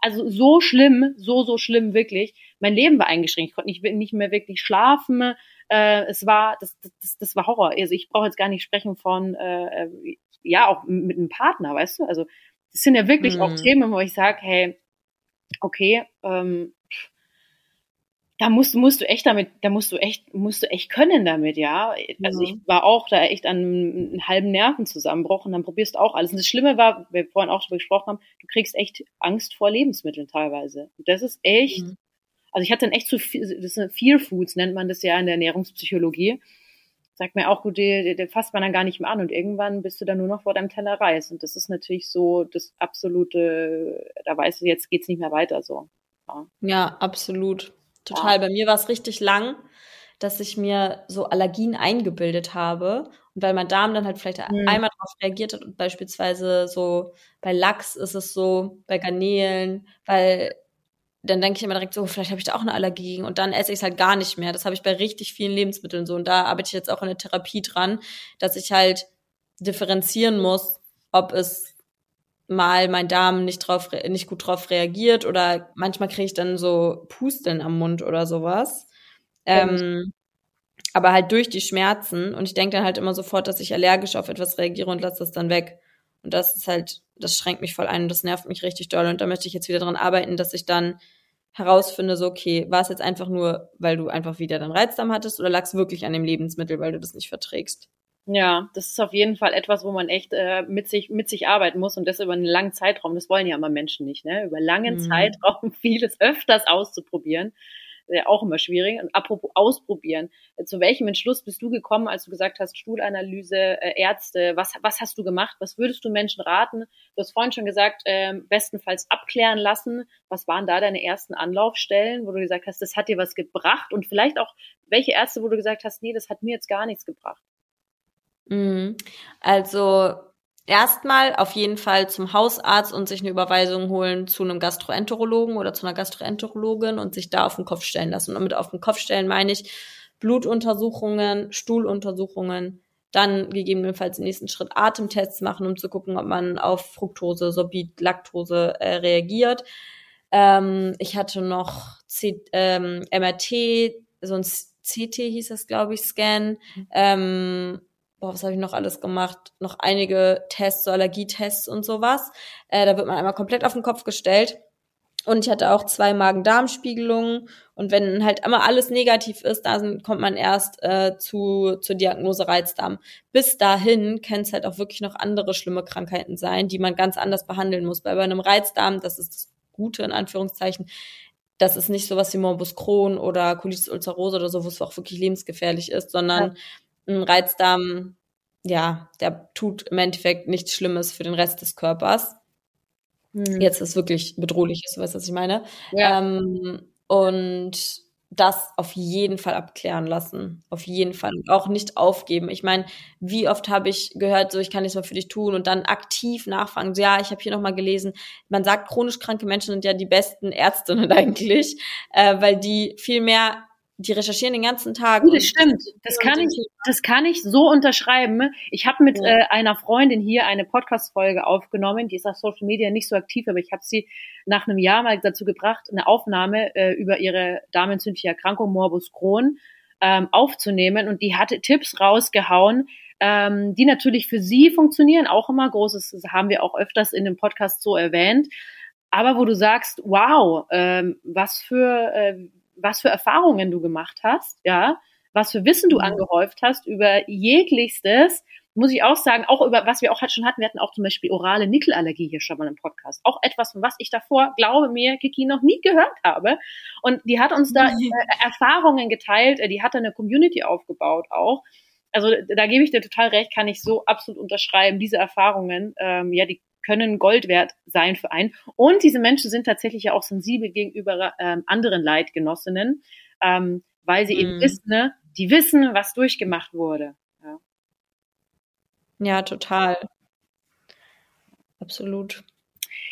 also so schlimm, so, so schlimm wirklich. Mein Leben war eingeschränkt. Ich konnte nicht, nicht mehr wirklich schlafen. Äh, es war, das, das, das war Horror. Also ich brauche jetzt gar nicht sprechen von, äh, ja, auch mit einem Partner, weißt du? Also das sind ja wirklich mhm. auch Themen, wo ich sage, hey, okay, ähm, da musst, musst du echt damit, da musst du echt, musst du echt können damit, ja. Also mhm. ich war auch da echt an einem, halben Nervenzusammenbruch und dann probierst du auch alles. Und das Schlimme war, wir vorhin auch darüber gesprochen haben, du kriegst echt Angst vor Lebensmitteln teilweise. Und das ist echt, mhm. also ich hatte dann echt zu viel, das sind Fear Foods, nennt man das ja in der Ernährungspsychologie sagt mir auch, gut, den, den fasst man dann gar nicht mehr an und irgendwann bist du dann nur noch vor deinem Teller Reis. Und das ist natürlich so das absolute, da weißt du, jetzt geht's nicht mehr weiter so. Ja, ja absolut. Total. Ja. Bei mir war es richtig lang, dass ich mir so Allergien eingebildet habe. Und weil mein Darm dann halt vielleicht mhm. einmal darauf reagiert hat und beispielsweise so bei Lachs ist es so, bei Garnelen, weil dann denke ich immer direkt so, vielleicht habe ich da auch eine Allergie und dann esse ich es halt gar nicht mehr. Das habe ich bei richtig vielen Lebensmitteln so und da arbeite ich jetzt auch in der Therapie dran, dass ich halt differenzieren muss, ob es mal mein Darm nicht drauf nicht gut drauf reagiert oder manchmal kriege ich dann so Pusteln am Mund oder sowas. Ähm, aber halt durch die Schmerzen und ich denke dann halt immer sofort, dass ich allergisch auf etwas reagiere und lasse das dann weg. Und das ist halt, das schränkt mich voll ein und das nervt mich richtig doll. Und da möchte ich jetzt wieder dran arbeiten, dass ich dann herausfinde, so, okay, war es jetzt einfach nur, weil du einfach wieder deinen Reizdarm hattest oder lag es wirklich an dem Lebensmittel, weil du das nicht verträgst? Ja, das ist auf jeden Fall etwas, wo man echt äh, mit sich mit sich arbeiten muss und das über einen langen Zeitraum. Das wollen ja immer Menschen nicht, ne? Über langen mhm. Zeitraum vieles öfters auszuprobieren ja auch immer schwierig. Und apropos ausprobieren, zu welchem Entschluss bist du gekommen, als du gesagt hast, Stuhlanalyse, äh, Ärzte, was, was hast du gemacht? Was würdest du Menschen raten? Du hast vorhin schon gesagt, äh, bestenfalls abklären lassen. Was waren da deine ersten Anlaufstellen, wo du gesagt hast, das hat dir was gebracht? Und vielleicht auch, welche Ärzte, wo du gesagt hast, nee, das hat mir jetzt gar nichts gebracht? Mhm. Also erstmal auf jeden Fall zum Hausarzt und sich eine Überweisung holen zu einem Gastroenterologen oder zu einer Gastroenterologin und sich da auf den Kopf stellen lassen. Und mit auf den Kopf stellen meine ich Blutuntersuchungen, Stuhluntersuchungen, dann gegebenenfalls im nächsten Schritt Atemtests machen, um zu gucken, ob man auf Fructose, Sorbit, Laktose äh, reagiert. Ähm, ich hatte noch C ähm, MRT, so ein CT hieß das, glaube ich, Scan. Mhm. Ähm, boah, was habe ich noch alles gemacht? Noch einige Tests, so Allergietests und sowas. Äh, da wird man einmal komplett auf den Kopf gestellt. Und ich hatte auch zwei Magen-Darm-Spiegelungen. Und wenn halt immer alles negativ ist, dann kommt man erst äh, zu, zur Diagnose Reizdarm. Bis dahin kann es halt auch wirklich noch andere schlimme Krankheiten sein, die man ganz anders behandeln muss. Weil bei einem Reizdarm, das ist das Gute in Anführungszeichen, das ist nicht sowas wie Morbus Crohn oder Colitis ulcerosa oder so, wo es auch wirklich lebensgefährlich ist, sondern ja ein Reizdarm, ja, der tut im Endeffekt nichts Schlimmes für den Rest des Körpers. hm. jetzt ist wirklich bedrohlich ist, du weißt, was ich meine. Ja. Ähm, und das auf jeden Fall abklären lassen. Auf jeden Fall. Und auch nicht aufgeben. Ich meine, wie oft habe ich gehört, so ich kann nichts mehr für dich tun und dann aktiv nachfragen. So, ja, ich habe hier nochmal gelesen, man sagt, chronisch kranke Menschen sind ja die besten Ärztinnen eigentlich, äh, weil die viel mehr die recherchieren den ganzen Tag. Das stimmt. Das kann ich, das kann ich so unterschreiben. Ich habe mit ja. äh, einer Freundin hier eine Podcast-Folge aufgenommen. Die ist auf Social Media nicht so aktiv, aber ich habe sie nach einem Jahr mal dazu gebracht, eine Aufnahme äh, über ihre darmentzündliche Erkrankung Morbus Crohn ähm, aufzunehmen. Und die hatte Tipps rausgehauen, ähm, die natürlich für sie funktionieren. Auch immer großes, haben wir auch öfters in dem Podcast so erwähnt. Aber wo du sagst, wow, ähm, was für äh, was für Erfahrungen du gemacht hast, ja, was für Wissen du mhm. angehäuft hast über jeglichstes, muss ich auch sagen, auch über, was wir auch schon hatten, wir hatten auch zum Beispiel orale Nickelallergie hier schon mal im Podcast. Auch etwas, von was ich davor, glaube mir, Kiki noch nie gehört habe. Und die hat uns da äh, Erfahrungen geteilt, äh, die hat da eine Community aufgebaut auch. Also da gebe ich dir total recht, kann ich so absolut unterschreiben. Diese Erfahrungen, ähm, ja, die können Gold wert sein für einen. Und diese Menschen sind tatsächlich ja auch sensibel gegenüber ähm, anderen Leidgenossinnen, ähm, weil sie mm. eben mhm. wissen, ne, die wissen, was durchgemacht wurde. Ja, ja total. Absolut.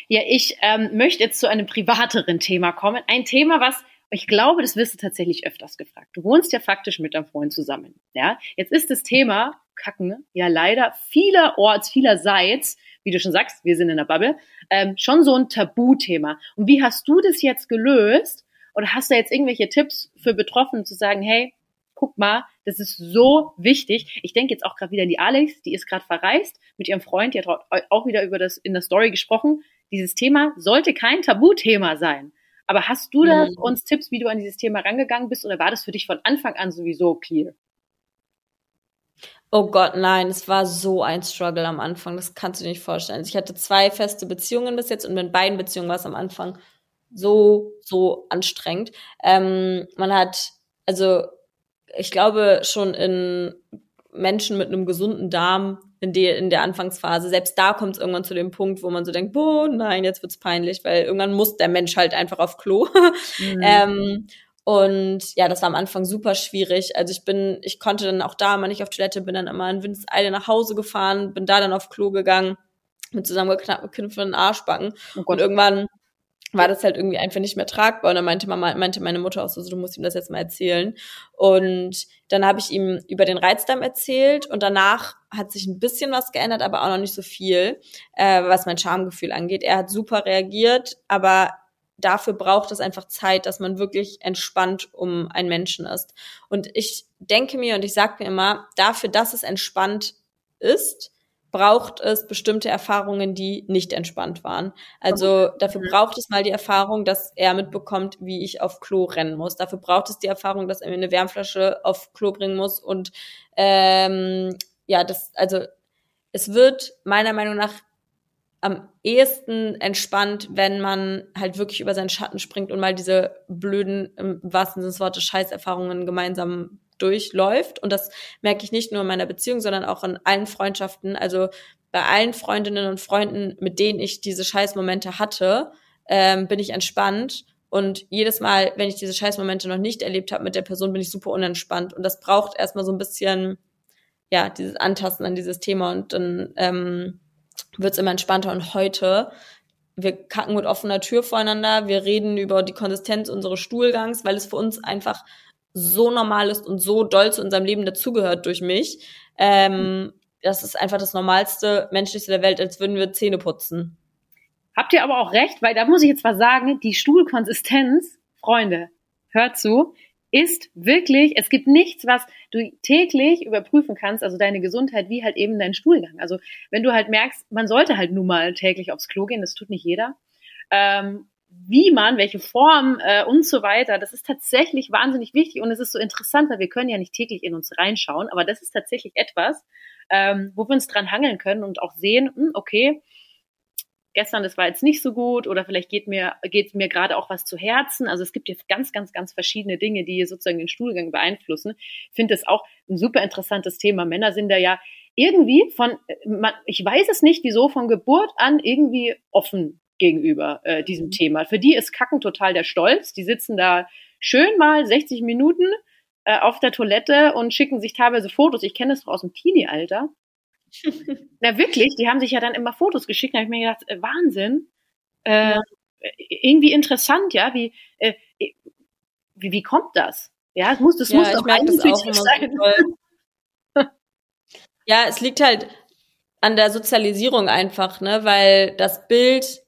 Ja, ich ähm, möchte jetzt zu einem privateren Thema kommen. Ein Thema, was ich glaube, das wirst du tatsächlich öfters gefragt. Du wohnst ja faktisch mit deinem Freund zusammen. Ja, jetzt ist das Thema Kacken ja leider vielerorts, vielerseits wie du schon sagst, wir sind in der Bubble, ähm, schon so ein Tabuthema. Und wie hast du das jetzt gelöst? Oder hast du jetzt irgendwelche Tipps für Betroffene zu sagen, hey, guck mal, das ist so wichtig. Ich denke jetzt auch gerade wieder an die Alex, die ist gerade verreist mit ihrem Freund, die hat auch wieder über das in der Story gesprochen. Dieses Thema sollte kein Tabuthema sein. Aber hast du da mhm. uns Tipps, wie du an dieses Thema rangegangen bist, oder war das für dich von Anfang an sowieso clear? Oh Gott, nein, es war so ein Struggle am Anfang, das kannst du dir nicht vorstellen. Also ich hatte zwei feste Beziehungen bis jetzt und mit beiden Beziehungen war es am Anfang so, so anstrengend. Ähm, man hat, also ich glaube schon in Menschen mit einem gesunden Darm in, die, in der Anfangsphase, selbst da kommt es irgendwann zu dem Punkt, wo man so denkt, boah, nein, jetzt wird's peinlich, weil irgendwann muss der Mensch halt einfach auf Klo. Mhm. ähm, und ja, das war am Anfang super schwierig. Also ich bin, ich konnte dann auch da mal nicht auf Toilette, bin dann immer in Windeseile nach Hause gefahren, bin da dann auf Klo gegangen mit zusammengeknüpften Arschbacken. Oh und irgendwann war das halt irgendwie einfach nicht mehr tragbar. Und dann meinte, Mama, meinte meine Mutter auch so, du musst ihm das jetzt mal erzählen. Und dann habe ich ihm über den Reizdarm erzählt und danach hat sich ein bisschen was geändert, aber auch noch nicht so viel, äh, was mein Schamgefühl angeht. Er hat super reagiert, aber dafür braucht es einfach Zeit, dass man wirklich entspannt um einen Menschen ist. Und ich denke mir und ich sage mir immer, dafür, dass es entspannt ist, braucht es bestimmte Erfahrungen, die nicht entspannt waren. Also dafür mhm. braucht es mal die Erfahrung, dass er mitbekommt, wie ich auf Klo rennen muss. Dafür braucht es die Erfahrung, dass er mir eine Wärmflasche auf Klo bringen muss. Und ähm, ja, das, also es wird meiner Meinung nach am ehesten entspannt, wenn man halt wirklich über seinen Schatten springt und mal diese blöden, im wahrsten Sinne des Wortes, Scheißerfahrungen gemeinsam durchläuft. Und das merke ich nicht nur in meiner Beziehung, sondern auch in allen Freundschaften. Also bei allen Freundinnen und Freunden, mit denen ich diese Scheißmomente hatte, ähm, bin ich entspannt. Und jedes Mal, wenn ich diese Scheißmomente noch nicht erlebt habe mit der Person, bin ich super unentspannt. Und das braucht erstmal so ein bisschen, ja, dieses Antasten an dieses Thema. Und dann ähm, wird es immer entspannter. Und heute, wir kacken mit offener Tür voreinander, wir reden über die Konsistenz unseres Stuhlgangs, weil es für uns einfach so normal ist und so doll zu unserem Leben dazugehört durch mich. Ähm, das ist einfach das Normalste, Menschlichste der Welt, als würden wir Zähne putzen. Habt ihr aber auch recht, weil da muss ich jetzt mal sagen, die Stuhlkonsistenz, Freunde, hört zu, ist wirklich, es gibt nichts, was du täglich überprüfen kannst, also deine Gesundheit, wie halt eben dein Stuhlgang. Also wenn du halt merkst, man sollte halt nun mal täglich aufs Klo gehen, das tut nicht jeder. Ähm, wie man, welche Form äh, und so weiter, das ist tatsächlich wahnsinnig wichtig und es ist so interessant, weil wir können ja nicht täglich in uns reinschauen, aber das ist tatsächlich etwas, ähm, wo wir uns dran hangeln können und auch sehen, hm, okay, gestern, das war jetzt nicht so gut oder vielleicht geht mir, geht mir gerade auch was zu Herzen. Also es gibt jetzt ganz, ganz, ganz verschiedene Dinge, die sozusagen den Stuhlgang beeinflussen. Ich finde das auch ein super interessantes Thema. Männer sind da ja irgendwie von, man, ich weiß es nicht, wieso von Geburt an irgendwie offen gegenüber äh, diesem Thema. Für die ist Kacken total der Stolz. Die sitzen da schön mal 60 Minuten äh, auf der Toilette und schicken sich teilweise Fotos. Ich kenne das doch aus dem Teenie-Alter. Na wirklich, die haben sich ja dann immer Fotos geschickt. Da habe ich mir gedacht, äh, Wahnsinn. Äh, ja. Irgendwie interessant, ja, wie, äh, wie, wie kommt das? Ja, es muss, das ja, muss doch intuitiv sein. ja, es liegt halt an der Sozialisierung einfach, ne, weil das Bild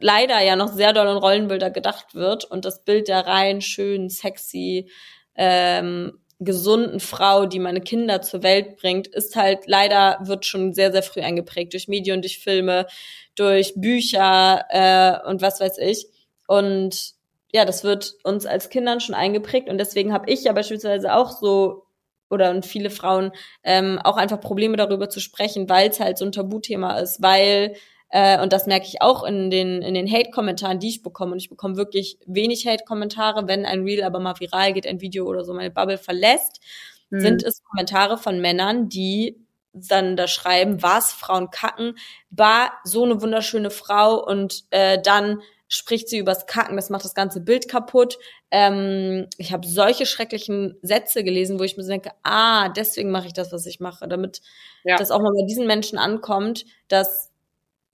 leider ja noch sehr doll in Rollenbilder gedacht wird und das Bild der rein schön, sexy, ähm, gesunden Frau, die meine Kinder zur Welt bringt, ist halt leider wird schon sehr sehr früh eingeprägt durch Medien, durch Filme, durch Bücher äh, und was weiß ich. Und ja, das wird uns als Kindern schon eingeprägt. Und deswegen habe ich ja beispielsweise auch so oder und viele Frauen ähm, auch einfach Probleme darüber zu sprechen, weil es halt so ein Tabuthema ist, weil äh, und das merke ich auch in den, in den Hate-Kommentaren, die ich bekomme. Und ich bekomme wirklich wenig Hate-Kommentare, wenn ein Reel aber mal viral geht, ein Video oder so meine Bubble verlässt, mhm. sind es Kommentare von Männern, die dann da schreiben, was Frauen kacken, war so eine wunderschöne Frau und äh, dann spricht sie übers Kacken, das macht das ganze Bild kaputt. Ähm, ich habe solche schrecklichen Sätze gelesen, wo ich mir denke, ah, deswegen mache ich das, was ich mache, damit ja. das auch mal bei diesen Menschen ankommt, dass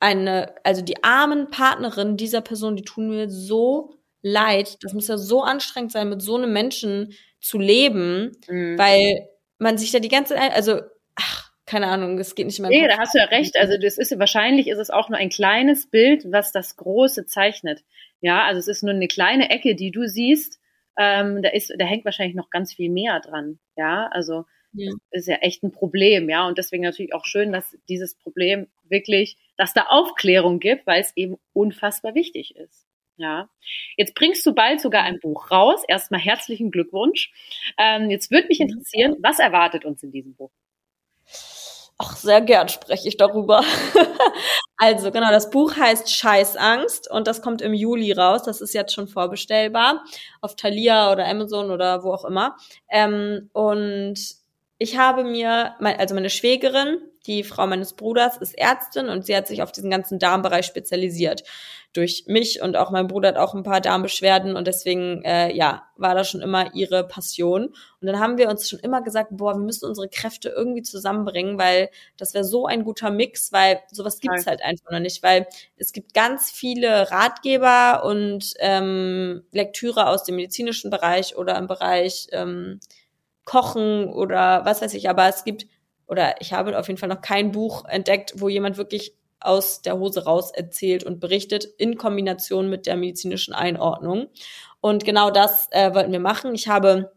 eine, also die armen Partnerinnen dieser Person, die tun mir so leid. Das muss ja so anstrengend sein, mit so einem Menschen zu leben, mhm. weil man sich da die ganze Zeit, also, ach, keine Ahnung, es geht nicht mehr. Nee, Kopf. da hast du ja recht. Also das ist wahrscheinlich ist es auch nur ein kleines Bild, was das Große zeichnet. Ja, also es ist nur eine kleine Ecke, die du siehst. Ähm, da ist, da hängt wahrscheinlich noch ganz viel mehr dran. Ja, also ja. ist ja echt ein Problem. Ja, und deswegen natürlich auch schön, dass dieses Problem wirklich dass da Aufklärung gibt, weil es eben unfassbar wichtig ist. Ja, jetzt bringst du bald sogar ein Buch raus. Erstmal herzlichen Glückwunsch. Ähm, jetzt würde mich interessieren, was erwartet uns in diesem Buch? Ach, sehr gern spreche ich darüber. also genau, das Buch heißt Scheißangst und das kommt im Juli raus. Das ist jetzt schon vorbestellbar auf Thalia oder Amazon oder wo auch immer. Ähm, und ich habe mir, also meine Schwägerin, die Frau meines Bruders, ist Ärztin und sie hat sich auf diesen ganzen Darmbereich spezialisiert. Durch mich und auch mein Bruder hat auch ein paar Darmbeschwerden und deswegen, äh, ja, war das schon immer ihre Passion. Und dann haben wir uns schon immer gesagt, boah, wir müssen unsere Kräfte irgendwie zusammenbringen, weil das wäre so ein guter Mix, weil sowas gibt's halt einfach noch nicht, weil es gibt ganz viele Ratgeber und ähm, Lektüre aus dem medizinischen Bereich oder im Bereich ähm, Kochen oder was weiß ich, aber es gibt, oder ich habe auf jeden Fall noch kein Buch entdeckt, wo jemand wirklich aus der Hose raus erzählt und berichtet in Kombination mit der medizinischen Einordnung. Und genau das äh, wollten wir machen. Ich habe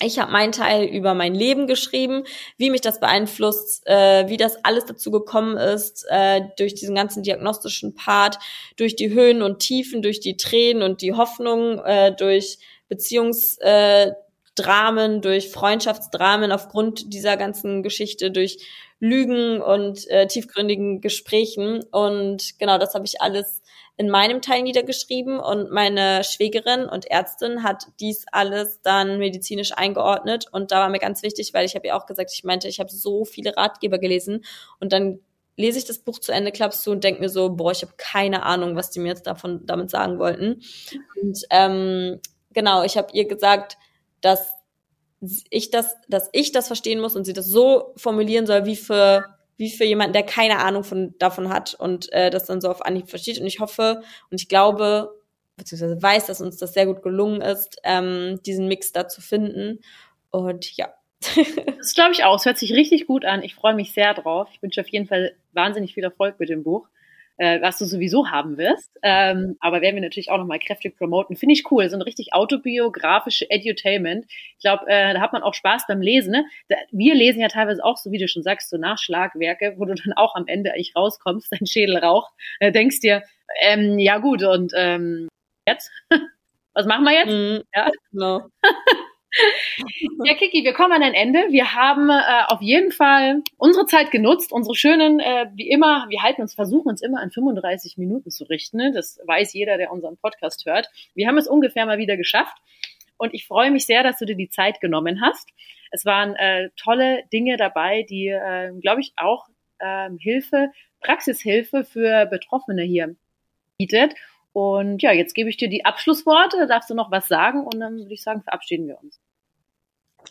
ich habe meinen Teil über mein Leben geschrieben, wie mich das beeinflusst, äh, wie das alles dazu gekommen ist, äh, durch diesen ganzen diagnostischen Part, durch die Höhen und Tiefen, durch die Tränen und die Hoffnung, äh, durch Beziehungs, äh, Dramen, durch Freundschaftsdramen aufgrund dieser ganzen Geschichte, durch Lügen und äh, tiefgründigen Gesprächen. Und genau, das habe ich alles in meinem Teil niedergeschrieben und meine Schwägerin und Ärztin hat dies alles dann medizinisch eingeordnet und da war mir ganz wichtig, weil ich habe ja auch gesagt, ich meinte, ich habe so viele Ratgeber gelesen und dann lese ich das Buch zu Ende, klappst du und denk mir so, boah, ich habe keine Ahnung, was die mir jetzt davon damit sagen wollten. Und ähm, genau, ich habe ihr gesagt, dass ich das, dass ich das verstehen muss und sie das so formulieren soll, wie für wie für jemanden, der keine Ahnung von davon hat und äh, das dann so auf Anhieb versteht. Und ich hoffe und ich glaube beziehungsweise weiß, dass uns das sehr gut gelungen ist, ähm, diesen Mix da zu finden. Und ja. das glaube ich auch. Es hört sich richtig gut an. Ich freue mich sehr drauf. Ich wünsche auf jeden Fall wahnsinnig viel Erfolg mit dem Buch äh, was du sowieso haben wirst. Ähm, aber werden wir natürlich auch nochmal kräftig promoten. Finde ich cool. So ein richtig autobiografische Edutainment. Ich glaube, äh, da hat man auch Spaß beim Lesen. Ne? Da, wir lesen ja teilweise auch, so wie du schon sagst, so Nachschlagwerke, wo du dann auch am Ende eigentlich rauskommst, dein Schädel raucht, äh, denkst dir, ähm, ja gut, und ähm, jetzt? Was machen wir jetzt? Mm, ja, no. Ja, Kiki, wir kommen an ein Ende. Wir haben äh, auf jeden Fall unsere Zeit genutzt, unsere schönen, äh, wie immer, wir halten uns, versuchen uns immer an 35 Minuten zu richten. Ne? Das weiß jeder, der unseren Podcast hört. Wir haben es ungefähr mal wieder geschafft. Und ich freue mich sehr, dass du dir die Zeit genommen hast. Es waren äh, tolle Dinge dabei, die, äh, glaube ich, auch äh, Hilfe, Praxishilfe für Betroffene hier bietet. Und ja, jetzt gebe ich dir die Abschlussworte, darfst du noch was sagen und dann würde ich sagen, verabschieden wir uns.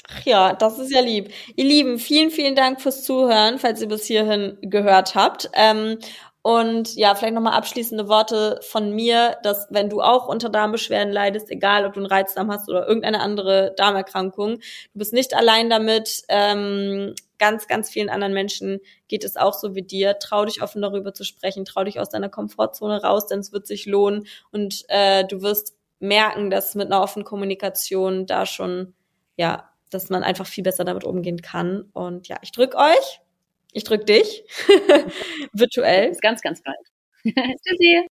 Ach ja, das ist ja lieb. Ihr Lieben, vielen, vielen Dank fürs Zuhören, falls ihr bis hierhin gehört habt. Ähm, und ja, vielleicht nochmal abschließende Worte von mir, dass wenn du auch unter Darmbeschwerden leidest, egal ob du einen Reizdarm hast oder irgendeine andere Darmerkrankung, du bist nicht allein damit. Ähm, ganz, ganz vielen anderen Menschen geht es auch so wie dir. Trau dich offen darüber zu sprechen, trau dich aus deiner Komfortzone raus, denn es wird sich lohnen und äh, du wirst merken, dass mit einer offenen Kommunikation da schon, ja, dass man einfach viel besser damit umgehen kann. Und ja, ich drück euch. Ich drück dich. Virtuell. Bis ganz, ganz bald. Tschüssi.